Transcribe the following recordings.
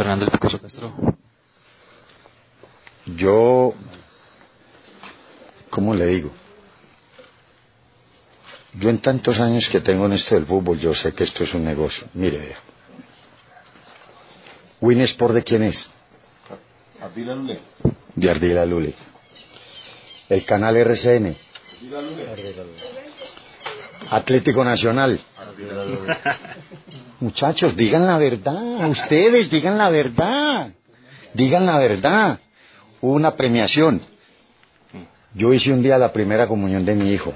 Fernando El Pecoso Castro. Yo, ¿cómo le digo? Yo en tantos años que tengo en esto del fútbol, yo sé que esto es un negocio. Mire, vea. ¿Win Sport de quién es? Ardila Lule. De Ardila Lule. El canal RCN. Atlético Nacional. Muchachos, digan la verdad. Ustedes digan la verdad. Digan la verdad. Hubo una premiación. Yo hice un día la primera comunión de mi hijo.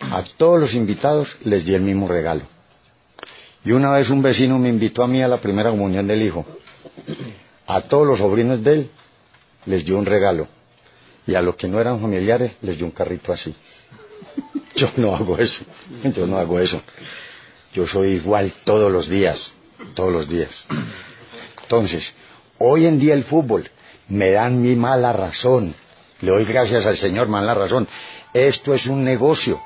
A todos los invitados les di el mismo regalo. Y una vez un vecino me invitó a mí a la primera comunión del hijo. A todos los sobrinos de él les dio un regalo. Y a los que no eran familiares les dio un carrito así. Yo no hago eso. Yo no hago eso. Yo soy igual todos los días. Todos los días. Entonces, hoy en día el fútbol me dan mi mala razón. Le doy gracias al Señor, mala razón. Esto es un negocio.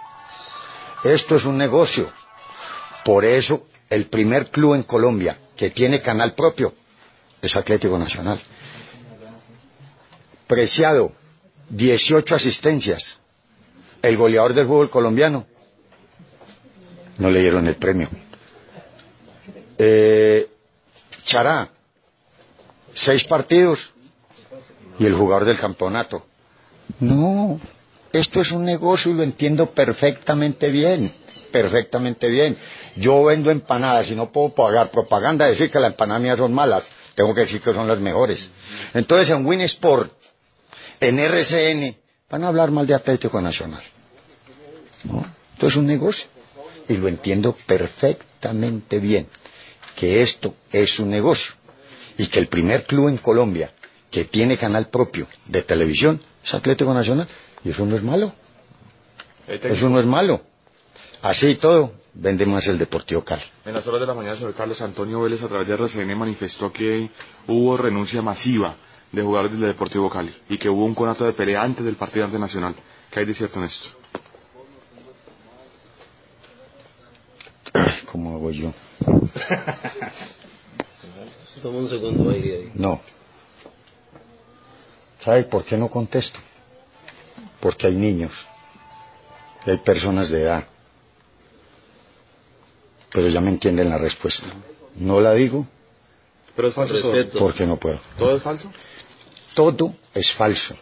Esto es un negocio. Por eso, el primer club en Colombia que tiene canal propio es Atlético Nacional. Preciado, 18 asistencias. El goleador del fútbol colombiano. No le dieron el premio. Eh, Chará, seis partidos y el jugador del campeonato. No, esto es un negocio y lo entiendo perfectamente bien, perfectamente bien. Yo vendo empanadas y no puedo pagar propaganda, decir que las empanadas mías son malas, tengo que decir que son las mejores. Entonces en Winsport, en RCN, van a hablar mal de Atlético Nacional. ¿No? Esto es un negocio y lo entiendo perfectamente bien, que esto es un negocio y que el primer club en Colombia que tiene canal propio de televisión es Atlético Nacional y eso no es malo. Eso no es malo. Así y todo, vende más el Deportivo Cali. En las horas de la mañana, señor Carlos Antonio Vélez, a través de RCN, manifestó que hubo renuncia masiva de jugadores del Deportivo Cali y que hubo un conato de pelea antes del partido ante Nacional. ¿Qué hay de cierto en esto? ¿Cómo hago yo? Toma un segundo aire ahí. No. ¿Sabe por qué no contesto? Porque hay niños, y hay personas de edad. Pero ya me entienden la respuesta. No la digo Pero es falso todo. Respeto. porque no puedo. ¿Todo es falso? Todo es falso.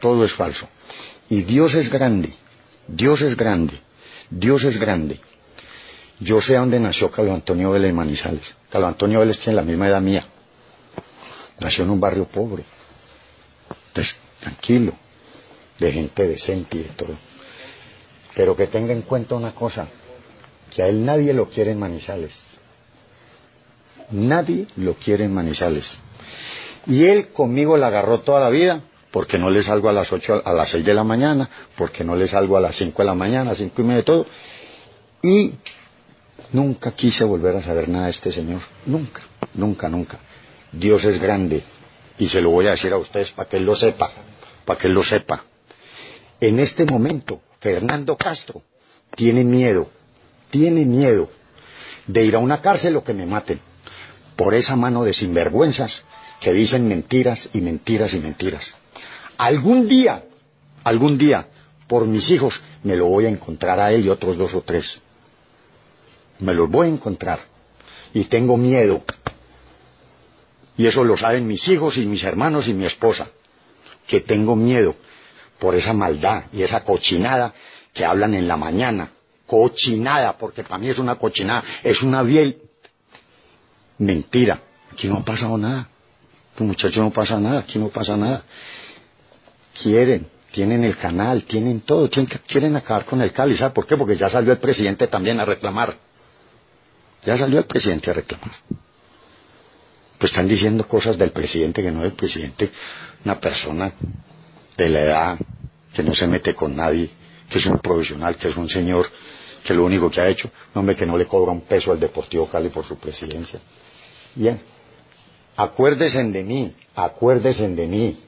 Todo es falso. Y Dios es grande. Dios es grande. Dios es grande. Yo sé dónde nació Carlos Antonio Vélez Manizales. Carlos Antonio Vélez tiene la misma edad mía. Nació en un barrio pobre. Entonces, tranquilo. De gente decente y de todo. Pero que tenga en cuenta una cosa. Que a él nadie lo quiere en Manizales. Nadie lo quiere en Manizales. Y él conmigo la agarró toda la vida, porque no le salgo a las ocho, a las seis de la mañana, porque no le salgo a las cinco de la mañana, cinco y media de todo. Y nunca quise volver a saber nada de este señor. Nunca, nunca, nunca. Dios es grande. Y se lo voy a decir a ustedes para que él lo sepa, para que él lo sepa. En este momento, Fernando Castro tiene miedo, tiene miedo de ir a una cárcel o que me maten por esa mano de sinvergüenzas que dicen mentiras y mentiras y mentiras. Algún día, algún día, por mis hijos, me lo voy a encontrar a él y otros dos o tres. Me los voy a encontrar. Y tengo miedo. Y eso lo saben mis hijos y mis hermanos y mi esposa. Que tengo miedo por esa maldad y esa cochinada que hablan en la mañana. Cochinada, porque para mí es una cochinada, es una biel mentira. Aquí no ha pasado nada. Este muchacho no pasa nada, aquí no pasa nada. Quieren, tienen el canal, tienen todo, tienen, quieren acabar con el Cali. ¿Sabe por qué? Porque ya salió el presidente también a reclamar. Ya salió el presidente a reclamar. Pues están diciendo cosas del presidente que no es el presidente, una persona de la edad que no se mete con nadie, que es un profesional, que es un señor, que lo único que ha hecho, hombre que no le cobra un peso al Deportivo Cali por su presidencia. Bien, acuérdense de mí, acuérdense de mí,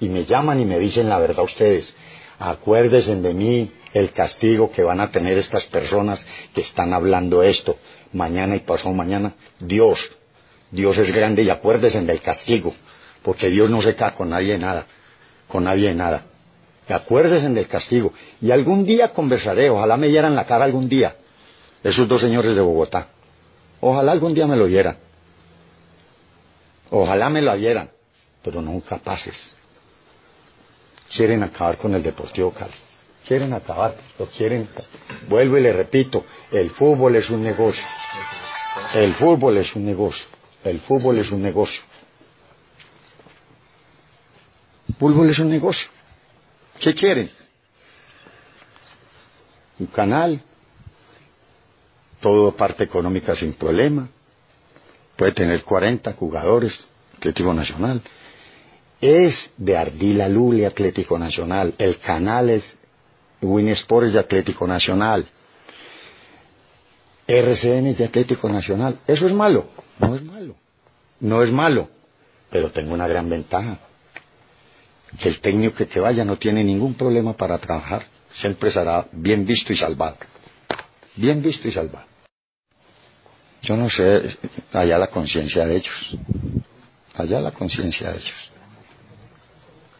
y me llaman y me dicen la verdad ustedes, acuérdense de mí el castigo que van a tener estas personas que están hablando esto, mañana y pasado mañana. Dios, Dios es grande y acuérdese del castigo, porque Dios no se cae con nadie de nada, con nadie de nada. Acuérdese del castigo. Y algún día conversaré, ojalá me dieran la cara algún día, esos dos señores de Bogotá. Ojalá algún día me lo dieran. Ojalá me lo dieran, pero no capaces. Quieren acabar con el Deportivo Cali. Quieren acabar, lo quieren. Vuelvo y le repito, el fútbol es un negocio. El fútbol es un negocio. El fútbol es un negocio. Fútbol es un negocio. ¿Qué quieren? Un canal, todo parte económica sin problema, puede tener 40 jugadores, Atlético Nacional. Es de Ardila Lule Atlético Nacional, el canal es Winsport de Atlético Nacional, RCN de Atlético Nacional. ¿Eso es malo? No es malo. No es malo, pero tengo una gran ventaja. Que el técnico que te vaya no tiene ningún problema para trabajar. Siempre será bien visto y salvado. Bien visto y salvado. Yo no sé, allá la conciencia de ellos. Allá la conciencia de ellos.